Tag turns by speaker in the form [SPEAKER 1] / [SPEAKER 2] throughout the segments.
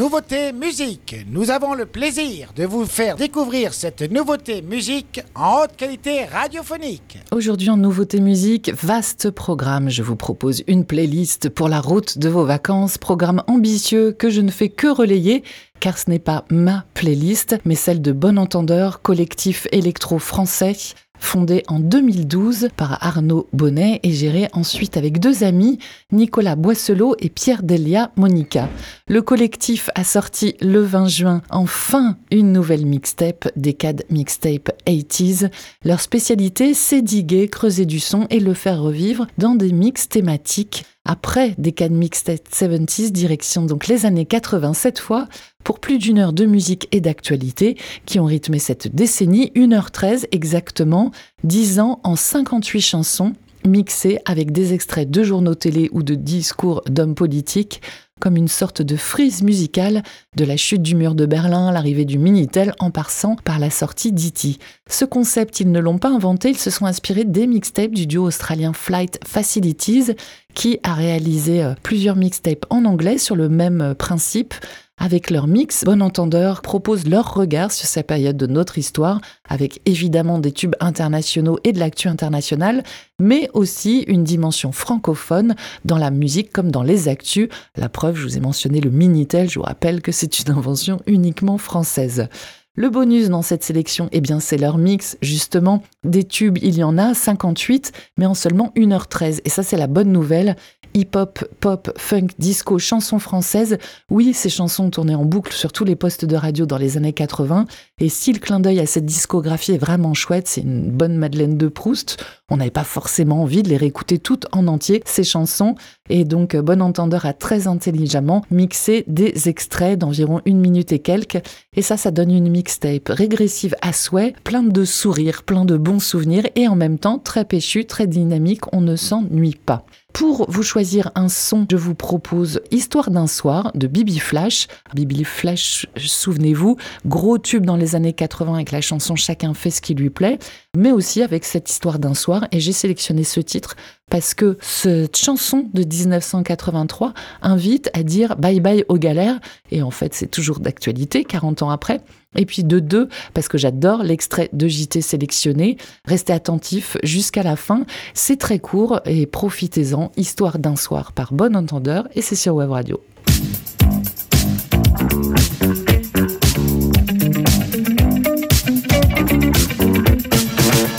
[SPEAKER 1] Nouveauté musique. Nous avons le plaisir de vous faire découvrir cette nouveauté musique en haute qualité radiophonique.
[SPEAKER 2] Aujourd'hui en nouveauté musique, vaste programme. Je vous propose une playlist pour la route de vos vacances, programme ambitieux que je ne fais que relayer car ce n'est pas ma playlist, mais celle de Bon Entendeur, collectif électro-français fondé en 2012 par Arnaud Bonnet et géré ensuite avec deux amis, Nicolas Boisselot et Pierre Delia Monica. Le collectif a sorti le 20 juin enfin une nouvelle mixtape, Décade Mixtape 80s. Leur spécialité, c'est diguer, creuser du son et le faire revivre dans des mix thématiques après des cas mixtape 70s, direction donc les années 80 cette fois, pour plus d'une heure de musique et d'actualité qui ont rythmé cette décennie, 1h13 exactement, 10 ans en 58 chansons mixées avec des extraits de journaux télé ou de discours d'hommes politiques comme une sorte de frise musicale de la chute du mur de Berlin l'arrivée du Minitel en passant par la sortie d'E.T. Ce concept, ils ne l'ont pas inventé, ils se sont inspirés des mixtapes du duo australien Flight Facilities qui a réalisé euh, plusieurs mixtapes en anglais sur le même euh, principe avec leur mix, Bon Entendeur propose leur regard sur cette période de notre histoire, avec évidemment des tubes internationaux et de l'actu internationale, mais aussi une dimension francophone dans la musique comme dans les actus. La preuve, je vous ai mentionné le Minitel, je vous rappelle que c'est une invention uniquement française. Le bonus dans cette sélection, eh bien, c'est leur mix, justement. Des tubes, il y en a 58, mais en seulement 1h13. Et ça, c'est la bonne nouvelle hip-hop, pop, funk, disco, chansons françaises. Oui, ces chansons tournaient en boucle sur tous les postes de radio dans les années 80. Et si le clin d'œil à cette discographie est vraiment chouette, c'est une bonne Madeleine de Proust, on n'avait pas forcément envie de les réécouter toutes en entier, ces chansons. Et donc, Bon Entendeur a très intelligemment mixé des extraits d'environ une minute et quelques. Et ça, ça donne une mixtape régressive à souhait, plein de sourires, plein de bons souvenirs et en même temps très péchu, très dynamique, on ne s'ennuie pas. Pour vous choisir un son, je vous propose Histoire d'un soir de Bibi Flash. Bibi Flash, souvenez-vous, gros tube dans les années 80 avec la chanson Chacun fait ce qui lui plaît, mais aussi avec cette histoire d'un soir. Et j'ai sélectionné ce titre parce que cette chanson de 1983 invite à dire bye bye aux galères. Et en fait, c'est toujours d'actualité, 40 ans après. Et puis de deux, parce que j'adore l'extrait de JT sélectionné. Restez attentifs jusqu'à la fin. C'est très court et profitez-en. Histoire d'un soir par bon entendeur et c'est sur Web Radio.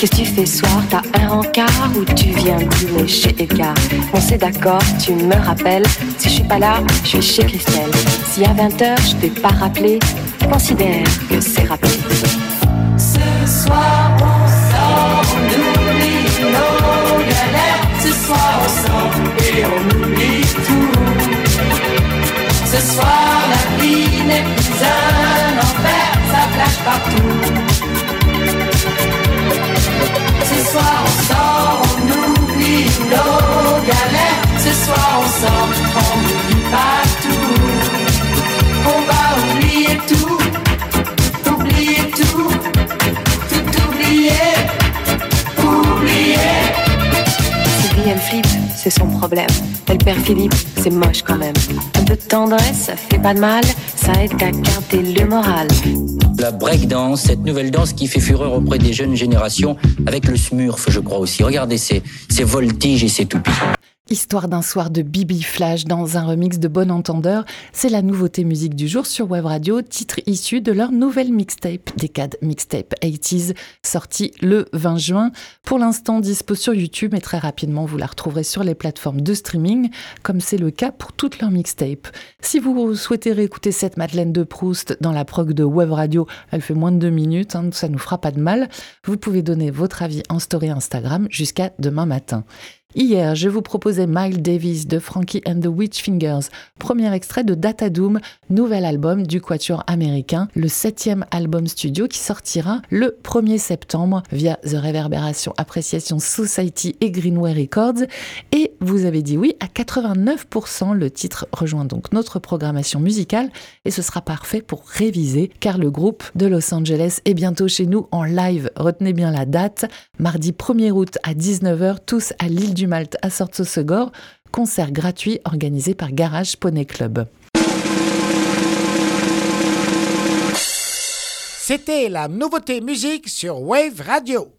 [SPEAKER 3] Qu'est-ce que tu fais soir? T'as un rencard ou tu viens dîner chez Edgar? On s'est d'accord, tu me rappelles. Si je suis pas là, je suis chez Christelle. Si à 20h je t'ai pas rappelé, considère que c'est rappelé.
[SPEAKER 4] Ce soir on sort, on oublie nos galères. Ce soir on sort et on oublie tout. Ce soir la vie n'est plus un enfer, ça flash partout.
[SPEAKER 3] Elle flippe, c'est son problème. Elle perd Philippe, c'est moche quand même. Un peu de tendresse, ça fait pas de mal, ça aide à garder le moral.
[SPEAKER 5] La breakdance, cette nouvelle danse qui fait fureur auprès des jeunes générations, avec le smurf, je crois aussi. Regardez ces, ces voltiges et ces toupies.
[SPEAKER 2] Histoire d'un soir de Bibi Flash dans un remix de Bon Entendeur, c'est la nouveauté musique du jour sur Web Radio, titre issu de leur nouvelle mixtape, Décade Mixtape 80s, sortie le 20 juin. Pour l'instant dispo sur YouTube, mais très rapidement vous la retrouverez sur les plateformes de streaming, comme c'est le cas pour toutes leurs mixtapes. Si vous souhaitez réécouter cette Madeleine de Proust dans la prog de Web Radio, elle fait moins de deux minutes, hein, ça nous fera pas de mal. Vous pouvez donner votre avis en story Instagram jusqu'à demain matin. Hier, je vous proposais Miles Davis de Frankie and the Witch Fingers, premier extrait de Data Doom, nouvel album du quatuor américain, le septième album studio qui sortira le 1er septembre via The Reverberation Appreciation Society et Greenway Records. Et vous avez dit oui à 89%. Le titre rejoint donc notre programmation musicale et ce sera parfait pour réviser car le groupe de Los Angeles est bientôt chez nous en live. Retenez bien la date, mardi 1er août à 19h, tous à l'île du du Malte à Sortsosegor, concert gratuit organisé par Garage Poney Club.
[SPEAKER 1] C'était la nouveauté musique sur Wave Radio.